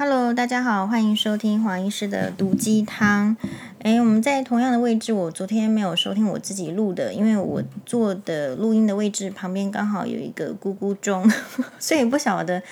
Hello，大家好，欢迎收听黄医师的毒鸡汤。诶，我们在同样的位置，我昨天没有收听我自己录的，因为我坐的录音的位置旁边刚好有一个咕咕钟，所以不晓得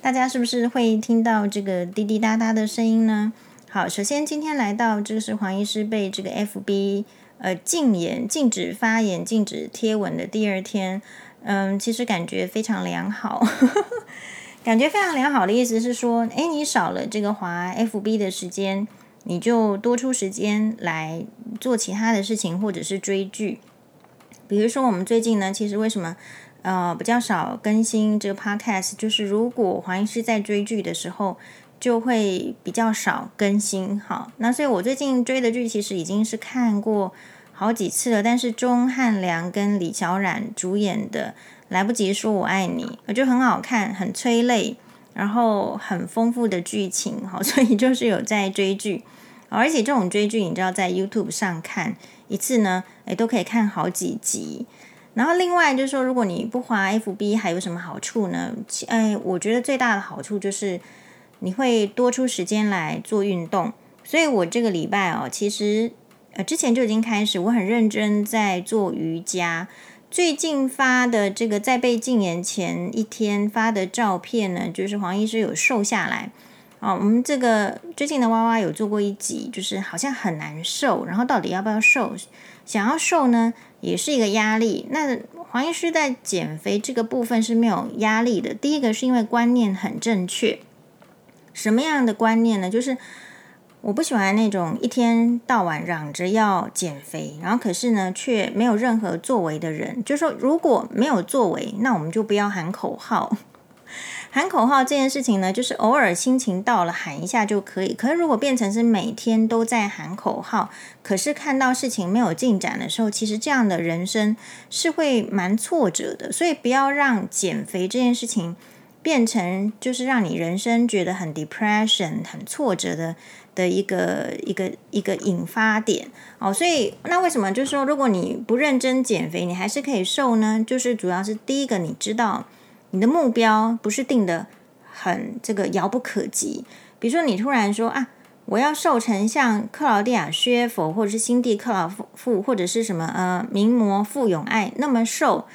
大家是不是会听到这个滴滴答答的声音呢？好，首先今天来到这个是黄医师被这个 FB 呃禁言、禁止发言、禁止贴文的第二天，嗯，其实感觉非常良好。感觉非常良好的意思是说，哎，你少了这个滑 FB 的时间，你就多出时间来做其他的事情，或者是追剧。比如说，我们最近呢，其实为什么呃比较少更新这个 Podcast，就是如果黄医师在追剧的时候，就会比较少更新。好，那所以我最近追的剧其实已经是看过好几次了，但是钟汉良跟李小冉主演的。来不及说我爱你，我觉得很好看，很催泪，然后很丰富的剧情，好，所以就是有在追剧，而且这种追剧，你知道在 YouTube 上看一次呢，诶，都可以看好几集。然后另外就是说，如果你不花 FB，还有什么好处呢？哎，我觉得最大的好处就是你会多出时间来做运动。所以我这个礼拜哦，其实呃之前就已经开始，我很认真在做瑜伽。最近发的这个在被禁言前一天发的照片呢，就是黄医师有瘦下来。哦，我们这个最近的娃娃有做过一集，就是好像很难瘦，然后到底要不要瘦？想要瘦呢，也是一个压力。那黄医师在减肥这个部分是没有压力的。第一个是因为观念很正确，什么样的观念呢？就是。我不喜欢那种一天到晚嚷着要减肥，然后可是呢却没有任何作为的人。就说，如果没有作为，那我们就不要喊口号。喊口号这件事情呢，就是偶尔心情到了喊一下就可以。可是如果变成是每天都在喊口号，可是看到事情没有进展的时候，其实这样的人生是会蛮挫折的。所以不要让减肥这件事情变成就是让你人生觉得很 depression、很挫折的。的一个一个一个引发点哦，所以那为什么就是说，如果你不认真减肥，你还是可以瘦呢？就是主要是第一个，你知道你的目标不是定的很这个遥不可及。比如说，你突然说啊，我要瘦成像克劳蒂亚·薛佛，或者是辛蒂·克劳馥，或者是什么呃名模傅永爱那么瘦，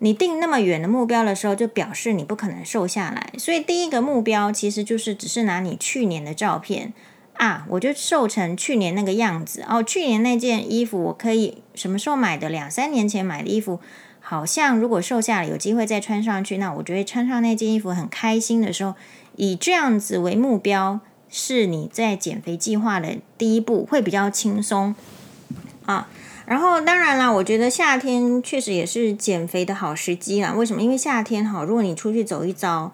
你定那么远的目标的时候，就表示你不可能瘦下来。所以第一个目标其实就是只是拿你去年的照片。啊，我就瘦成去年那个样子哦。去年那件衣服我可以什么时候买的？两三年前买的衣服，好像如果瘦下来有机会再穿上去，那我觉得穿上那件衣服很开心的时候，以这样子为目标，是你在减肥计划的第一步，会比较轻松啊。然后当然了，我觉得夏天确实也是减肥的好时机啦。为什么？因为夏天哈，如果你出去走一遭，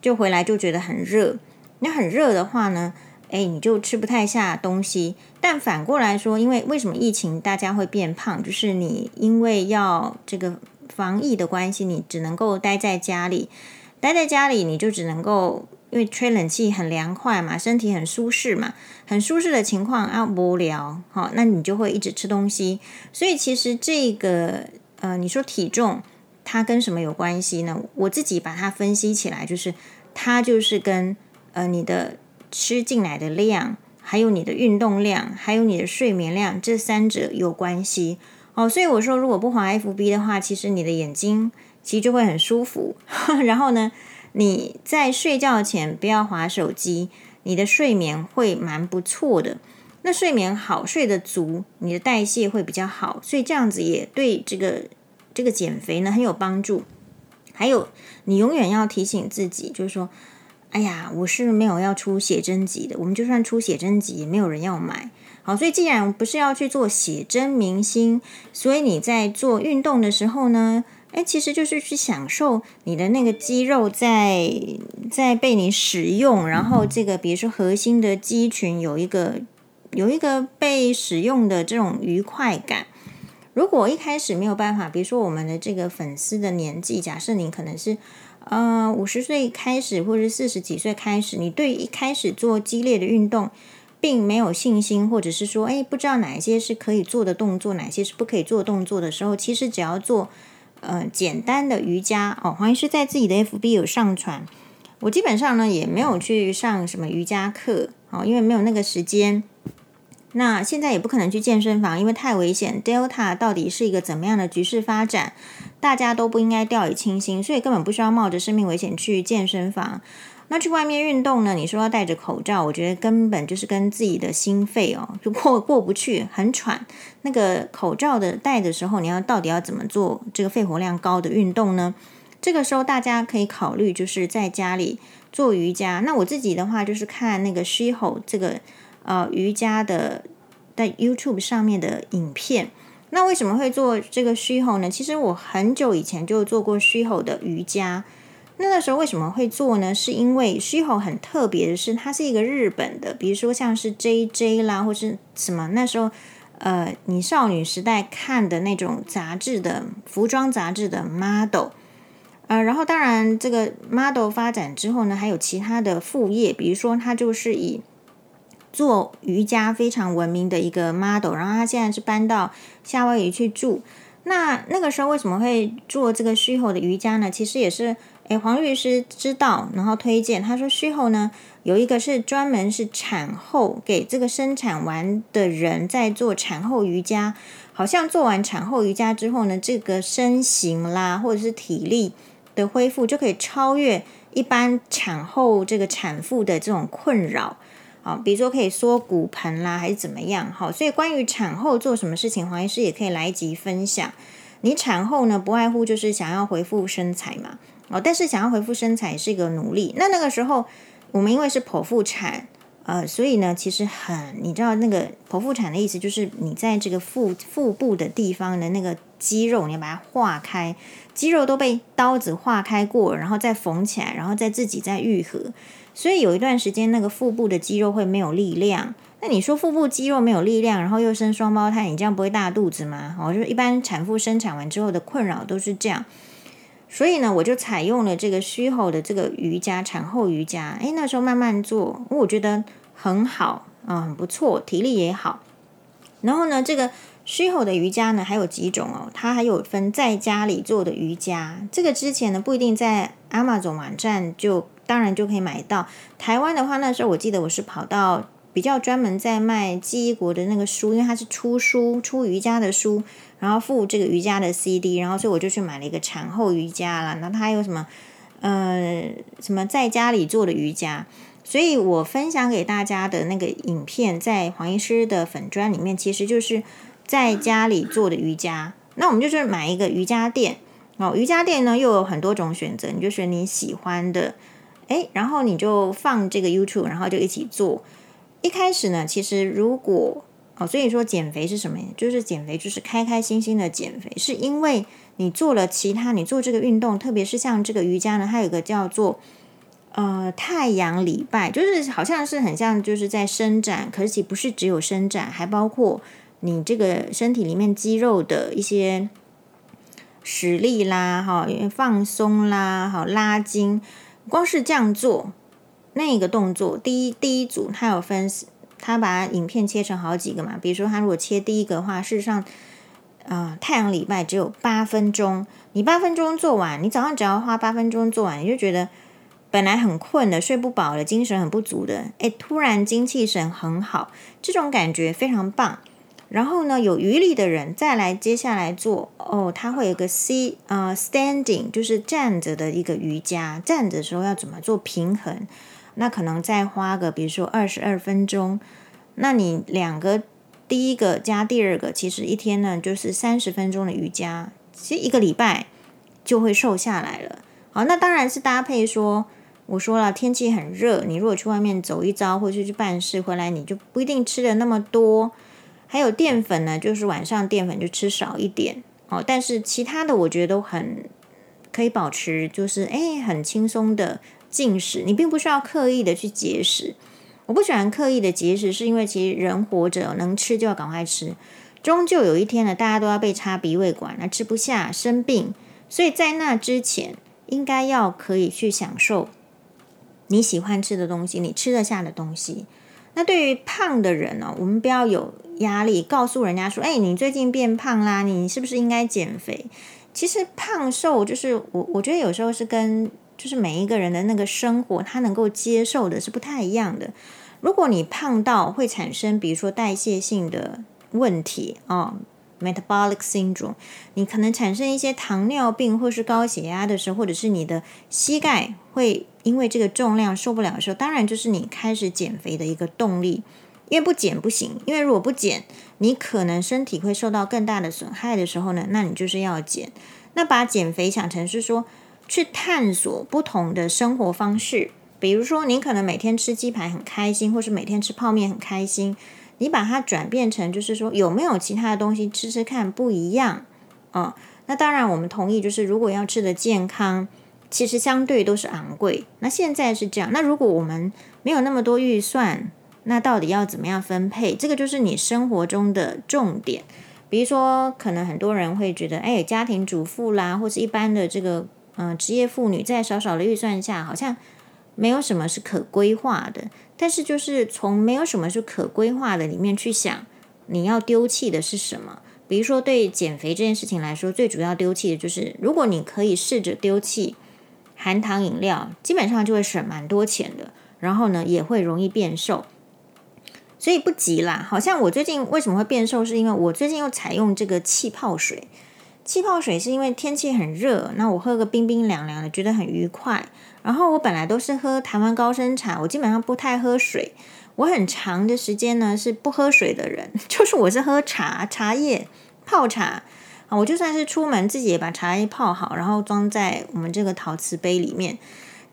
就回来就觉得很热。那很热的话呢？哎，你就吃不太下东西。但反过来说，因为为什么疫情大家会变胖？就是你因为要这个防疫的关系，你只能够待在家里。待在家里，你就只能够因为吹冷气很凉快嘛，身体很舒适嘛，很舒适的情况啊，无聊，好，那你就会一直吃东西。所以其实这个呃，你说体重它跟什么有关系呢？我自己把它分析起来，就是它就是跟呃你的。吃进来的量，还有你的运动量，还有你的睡眠量，这三者有关系哦。所以我说，如果不滑 FB 的话，其实你的眼睛其实就会很舒服。然后呢，你在睡觉前不要滑手机，你的睡眠会蛮不错的。那睡眠好，睡得足，你的代谢会比较好，所以这样子也对这个这个减肥呢很有帮助。还有，你永远要提醒自己，就是说。哎呀，我是没有要出写真集的。我们就算出写真集，也没有人要买。好，所以既然不是要去做写真明星，所以你在做运动的时候呢，哎，其实就是去享受你的那个肌肉在在被你使用，然后这个比如说核心的肌群有一个有一个被使用的这种愉快感。如果一开始没有办法，比如说我们的这个粉丝的年纪，假设你可能是。呃，五十岁开始，或者四十几岁开始，你对一开始做激烈的运动，并没有信心，或者是说，哎，不知道哪一些是可以做的动作，哪些是不可以做动作的时候，其实只要做呃简单的瑜伽哦。黄医师在自己的 FB 有上传，我基本上呢也没有去上什么瑜伽课，哦，因为没有那个时间。那现在也不可能去健身房，因为太危险。Delta 到底是一个怎么样的局势发展，大家都不应该掉以轻心，所以根本不需要冒着生命危险去健身房。那去外面运动呢？你说要戴着口罩，我觉得根本就是跟自己的心肺哦，就过过不去，很喘。那个口罩的戴的时候，你要到底要怎么做这个肺活量高的运动呢？这个时候大家可以考虑，就是在家里做瑜伽。那我自己的话，就是看那个 s h e h o 这个呃瑜伽的在 YouTube 上面的影片。那为什么会做这个 s h 呢？其实我很久以前就做过 s h 的瑜伽。那那时候为什么会做呢？是因为 s h 很特别的是，它是一个日本的，比如说像是 JJ 啦，或是什么那时候。呃，你少女时代看的那种杂志的服装杂志的 model，呃，然后当然这个 model 发展之后呢，还有其他的副业，比如说他就是以做瑜伽非常闻名的一个 model，然后他现在是搬到夏威夷去住。那那个时候为什么会做这个序后的瑜伽呢？其实也是。诶，黄律师知道，然后推荐。他说序后呢有一个是专门是产后给这个生产完的人在做产后瑜伽，好像做完产后瑜伽之后呢，这个身形啦或者是体力的恢复就可以超越一般产后这个产妇的这种困扰。好，比如说可以缩骨盆啦，还是怎么样？好，所以关于产后做什么事情，黄医师也可以来一集分享。你产后呢，不外乎就是想要恢复身材嘛。哦，但是想要恢复身材是一个努力。那那个时候，我们因为是剖腹产，呃，所以呢，其实很，你知道那个剖腹产的意思，就是你在这个腹腹部的地方的那个肌肉，你要把它化开，肌肉都被刀子化开过，然后再缝起来，然后再自己再愈合。所以有一段时间，那个腹部的肌肉会没有力量。那你说腹部肌肉没有力量，然后又生双胞胎，你这样不会大肚子吗？哦，就是一般产妇生产完之后的困扰都是这样。所以呢，我就采用了这个 Shiho 的这个瑜伽，产后瑜伽。诶，那时候慢慢做，我觉得很好，嗯，很不错，体力也好。然后呢，这个 Shiho 的瑜伽呢，还有几种哦，它还有分在家里做的瑜伽。这个之前呢，不一定在 Amazon 网站就当然就可以买到。台湾的话，那时候我记得我是跑到比较专门在卖记忆国的那个书，因为它是出书出瑜伽的书。然后附这个瑜伽的 CD，然后所以我就去买了一个产后瑜伽啦。那它有什么？呃，什么在家里做的瑜伽？所以我分享给大家的那个影片，在黄医师的粉专里面，其实就是在家里做的瑜伽。那我们就是买一个瑜伽垫哦，瑜伽垫呢又有很多种选择，你就选你喜欢的，诶，然后你就放这个 YouTube，然后就一起做。一开始呢，其实如果哦，所以说减肥是什么？就是减肥，就是开开心心的减肥，是因为你做了其他，你做这个运动，特别是像这个瑜伽呢，它有个叫做呃太阳礼拜，就是好像是很像就是在伸展，可是其不是只有伸展，还包括你这个身体里面肌肉的一些实力啦，哈，放松啦，好拉筋，光是这样做那个动作，第一第一组它有分。他把影片切成好几个嘛，比如说他如果切第一个的话，事实上，呃，太阳礼拜只有八分钟，你八分钟做完，你早上只要花八分钟做完，你就觉得本来很困的、睡不饱的、精神很不足的，诶，突然精气神很好，这种感觉非常棒。然后呢，有余力的人再来接下来做，哦，他会有个 C 呃 standing，就是站着的一个瑜伽，站着的时候要怎么做平衡。那可能再花个，比如说二十二分钟，那你两个第一个加第二个，其实一天呢就是三十分钟的瑜伽，其实一个礼拜就会瘦下来了。好，那当然是搭配说，我说了天气很热，你如果去外面走一遭，或者去办事回来，你就不一定吃的那么多。还有淀粉呢，就是晚上淀粉就吃少一点。哦，但是其他的我觉得都很可以保持，就是诶很轻松的。进食，你并不需要刻意的去节食。我不喜欢刻意的节食，是因为其实人活着能吃就要赶快吃，终究有一天呢，大家都要被插鼻胃管，那吃不下生病，所以在那之前，应该要可以去享受你喜欢吃的东西，你吃得下的东西。那对于胖的人呢，我们不要有压力，告诉人家说：“哎，你最近变胖啦，你是不是应该减肥？”其实胖瘦就是我，我觉得有时候是跟。就是每一个人的那个生活，他能够接受的是不太一样的。如果你胖到会产生，比如说代谢性的问题啊。Metabolic syndrome，你可能产生一些糖尿病或是高血压的时候，或者是你的膝盖会因为这个重量受不了的时候，当然就是你开始减肥的一个动力。因为不减不行，因为如果不减，你可能身体会受到更大的损害的时候呢，那你就是要减。那把减肥想成是说去探索不同的生活方式，比如说你可能每天吃鸡排很开心，或是每天吃泡面很开心。你把它转变成，就是说有没有其他的东西吃吃看不一样哦，那当然，我们同意，就是如果要吃的健康，其实相对都是昂贵。那现在是这样，那如果我们没有那么多预算，那到底要怎么样分配？这个就是你生活中的重点。比如说，可能很多人会觉得，哎，家庭主妇啦，或者一般的这个嗯、职业妇女，在少少的预算下，好像没有什么是可规划的。但是，就是从没有什么是可规划的里面去想，你要丢弃的是什么？比如说，对减肥这件事情来说，最主要丢弃的就是，如果你可以试着丢弃含糖饮料，基本上就会省蛮多钱的。然后呢，也会容易变瘦。所以不急啦。好像我最近为什么会变瘦，是因为我最近又采用这个气泡水。气泡水是因为天气很热，那我喝个冰冰凉凉的，觉得很愉快。然后我本来都是喝台湾高山茶，我基本上不太喝水。我很长的时间呢是不喝水的人，就是我是喝茶茶叶泡茶啊。我就算是出门自己也把茶叶泡好，然后装在我们这个陶瓷杯里面。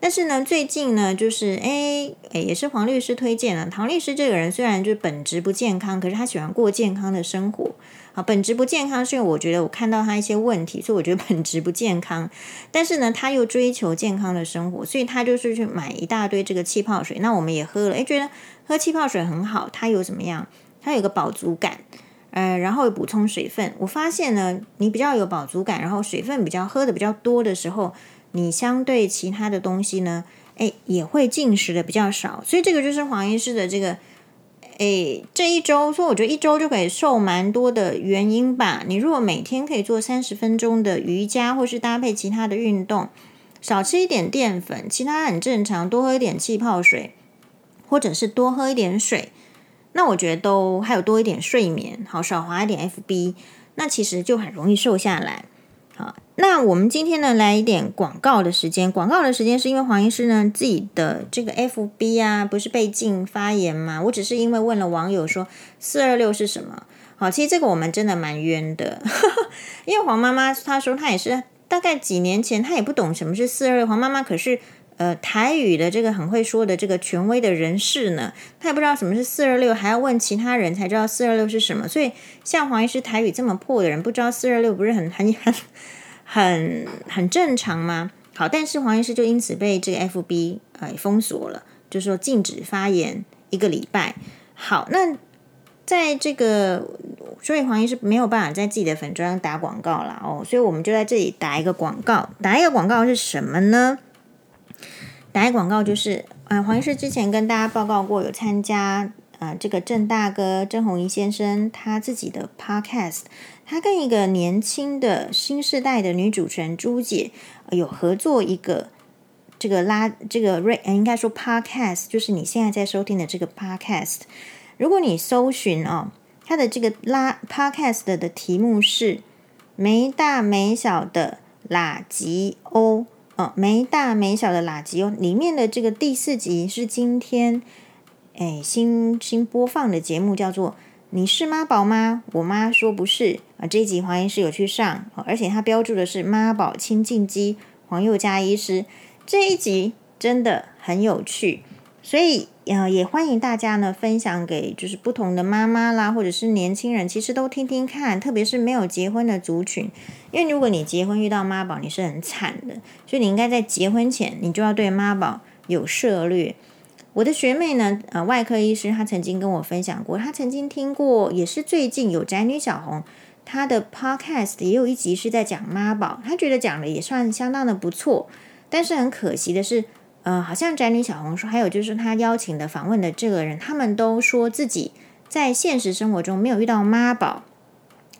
但是呢，最近呢，就是诶诶，也是黄律师推荐了。唐律师这个人虽然就是本质不健康，可是他喜欢过健康的生活。啊，本质不健康是因为我觉得我看到他一些问题，所以我觉得本质不健康。但是呢，他又追求健康的生活，所以他就是去买一大堆这个气泡水。那我们也喝了，诶，觉得喝气泡水很好。它有怎么样？它有个饱足感，呃，然后补充水分。我发现呢，你比较有饱足感，然后水分比较喝的比较多的时候。你相对其他的东西呢，诶，也会进食的比较少，所以这个就是黄医师的这个，诶，这一周，所以我觉得一周就可以瘦蛮多的原因吧。你如果每天可以做三十分钟的瑜伽，或是搭配其他的运动，少吃一点淀粉，其他很正常，多喝一点气泡水，或者是多喝一点水，那我觉得都还有多一点睡眠，好，少滑一点 FB，那其实就很容易瘦下来。那我们今天呢，来一点广告的时间。广告的时间是因为黄医师呢自己的这个 FB 啊，不是被禁发言吗？我只是因为问了网友说四二六是什么。好，其实这个我们真的蛮冤的，因为黄妈妈她说她也是大概几年前，她也不懂什么是四二六。黄妈妈可是呃台语的这个很会说的这个权威的人士呢，他也不知道什么是四二六，还要问其他人才知道四二六是什么。所以像黄医师台语这么破的人，不知道四二六不是很很很。很很正常吗？好，但是黄医师就因此被这个 FB 呃封锁了，就说禁止发言一个礼拜。好，那在这个，所以黄医师没有办法在自己的粉专打广告了哦，所以我们就在这里打一个广告。打一个广告是什么呢？打一广告就是，呃，黄医师之前跟大家报告过，有参加呃这个郑大哥郑弘仪先生他自己的 Podcast。他跟一个年轻的新世代的女主持人朱姐有合作一个这个拉这个瑞，应该说 podcast，就是你现在在收听的这个 podcast。如果你搜寻哦，它的这个拉 podcast 的题目是“没大没小的垃圾欧”，“没大没小的垃圾哦”里面的这个第四集是今天哎新新播放的节目，叫做。你是妈宝吗？我妈说不是啊。这一集黄医师有去上，而且它标注的是妈宝清净机黄宥嘉医师。这一集真的很有趣，所以呃也欢迎大家呢分享给就是不同的妈妈啦，或者是年轻人，其实都听听看，特别是没有结婚的族群，因为如果你结婚遇到妈宝，你是很惨的，所以你应该在结婚前你就要对妈宝有涉略。我的学妹呢，呃，外科医师，她曾经跟我分享过，她曾经听过，也是最近有宅女小红，她的 podcast 也有一集是在讲妈宝，她觉得讲的也算相当的不错，但是很可惜的是，呃，好像宅女小红说，还有就是她邀请的访问的这个人，他们都说自己在现实生活中没有遇到妈宝，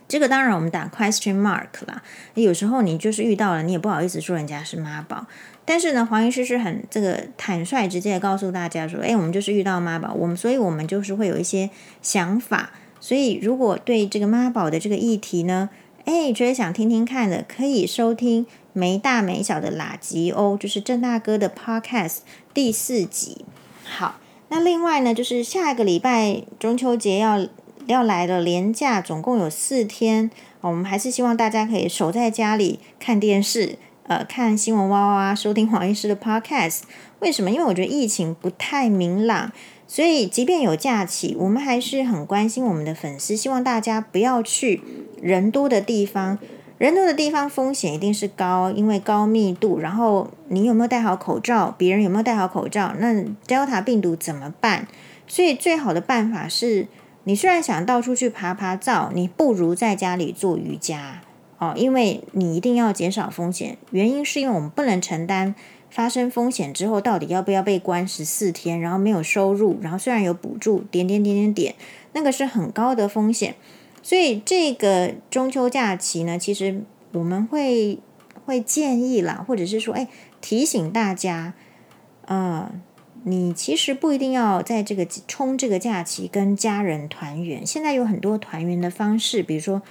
这个当然我们打 question mark 啦，有时候你就是遇到了，你也不好意思说人家是妈宝。但是呢，黄医师是很这个坦率直接的告诉大家说，哎，我们就是遇到妈宝，我们所以我们就是会有一些想法。所以如果对这个妈宝的这个议题呢，哎，觉得想听听看的，可以收听没大没小的喇吉欧，就是郑大哥的 Podcast 第四集。好，那另外呢，就是下个礼拜中秋节要要来了，连假总共有四天，我们还是希望大家可以守在家里看电视。呃，看新闻哇哇哇，收听黄医师的 podcast，为什么？因为我觉得疫情不太明朗，所以即便有假期，我们还是很关心我们的粉丝，希望大家不要去人多的地方。人多的地方风险一定是高，因为高密度。然后你有没有戴好口罩？别人有没有戴好口罩？那 Delta 病毒怎么办？所以最好的办法是，你虽然想到处去爬爬照，你不如在家里做瑜伽。哦，因为你一定要减少风险，原因是因为我们不能承担发生风险之后到底要不要被关十四天，然后没有收入，然后虽然有补助，点点点点点，那个是很高的风险。所以这个中秋假期呢，其实我们会会建议啦，或者是说，哎，提醒大家，呃，你其实不一定要在这个冲这个假期跟家人团圆，现在有很多团圆的方式，比如说。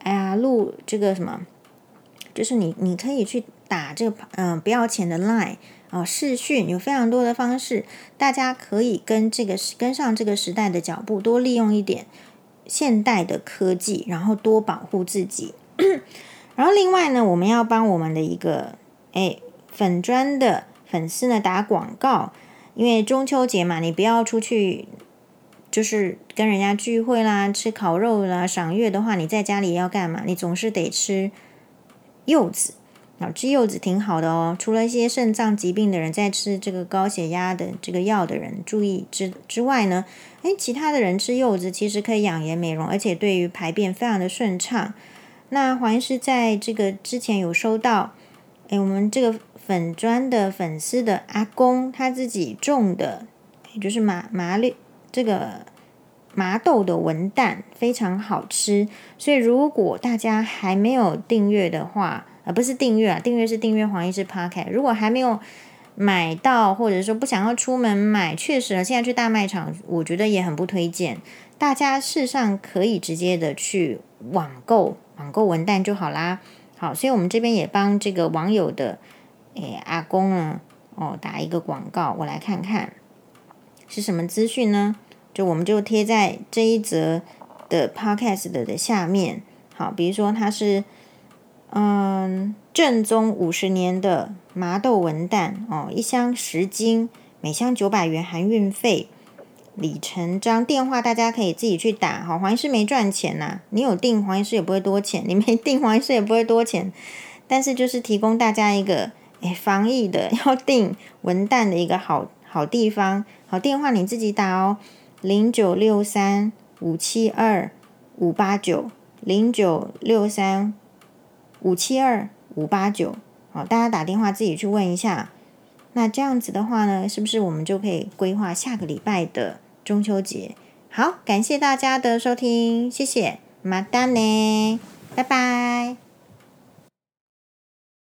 哎呀，录这个什么，就是你你可以去打这个嗯、不要钱的 line 啊、哦，视讯有非常多的方式，大家可以跟这个跟上这个时代的脚步，多利用一点现代的科技，然后多保护自己。然后另外呢，我们要帮我们的一个哎粉专的粉丝呢打广告，因为中秋节嘛，你不要出去。就是跟人家聚会啦，吃烤肉啦，赏月的话，你在家里要干嘛？你总是得吃柚子，啊，吃柚子挺好的哦。除了一些肾脏疾病的人在吃这个高血压的这个药的人注意之之外呢，诶，其他的人吃柚子其实可以养颜美容，而且对于排便非常的顺畅。那黄医师在这个之前有收到，诶，我们这个粉砖的粉丝的阿公他自己种的，也就是麻麻绿。这个麻豆的文旦非常好吃，所以如果大家还没有订阅的话，呃，不是订阅啊，订阅是订阅黄医师 Podcast。如果还没有买到，或者说不想要出门买，确实，现在去大卖场，我觉得也很不推荐。大家事实上可以直接的去网购，网购文旦就好啦。好，所以我们这边也帮这个网友的诶阿公呢，哦，打一个广告，我来看看是什么资讯呢？就我们就贴在这一则的 podcast 的的下面，好，比如说它是嗯正宗五十年的麻豆文旦哦，一箱十斤，每箱九百元含运费，李成章电话大家可以自己去打，好，黄医师没赚钱呐、你有订黄医师也不会多钱，你没订黄医师也不会多钱，但是就是提供大家一个诶防疫的要订文旦的一个好好地方，好电话你自己打哦。零九六三五七二五八九，零九六三五七二五八九，好，大家打电话自己去问一下。那这样子的话呢，是不是我们就可以规划下个礼拜的中秋节？好，感谢大家的收听，谢谢，马丹呢，拜拜。